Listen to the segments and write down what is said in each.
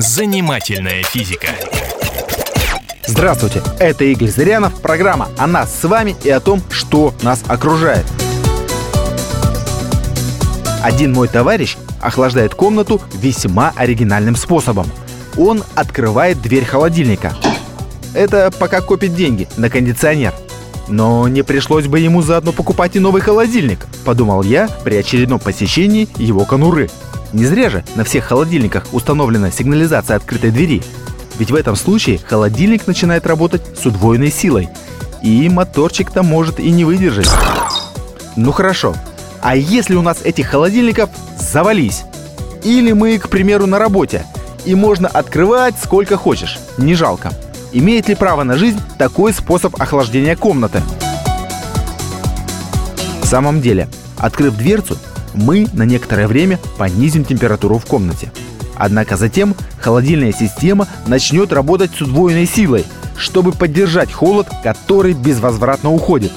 Занимательная физика. Здравствуйте, это Игорь Зырянов, программа о нас с вами и о том, что нас окружает. Один мой товарищ охлаждает комнату весьма оригинальным способом. Он открывает дверь холодильника. Это пока копит деньги на кондиционер. Но не пришлось бы ему заодно покупать и новый холодильник, подумал я при очередном посещении его конуры. Не зря же на всех холодильниках установлена сигнализация открытой двери. Ведь в этом случае холодильник начинает работать с удвоенной силой. И моторчик-то может и не выдержать. Ну хорошо. А если у нас этих холодильников завались? Или мы, к примеру, на работе, и можно открывать сколько хочешь, не жалко. Имеет ли право на жизнь такой способ охлаждения комнаты? В самом деле, открыв дверцу, мы на некоторое время понизим температуру в комнате. Однако затем холодильная система начнет работать с удвоенной силой, чтобы поддержать холод, который безвозвратно уходит.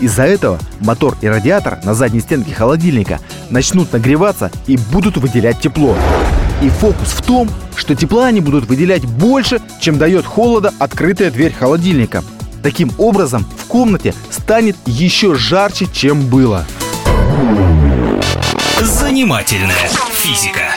Из-за этого мотор и радиатор на задней стенке холодильника начнут нагреваться и будут выделять тепло. И фокус в том, что тепла они будут выделять больше, чем дает холода открытая дверь холодильника. Таким образом, в комнате станет еще жарче, чем было. Занимательная физика.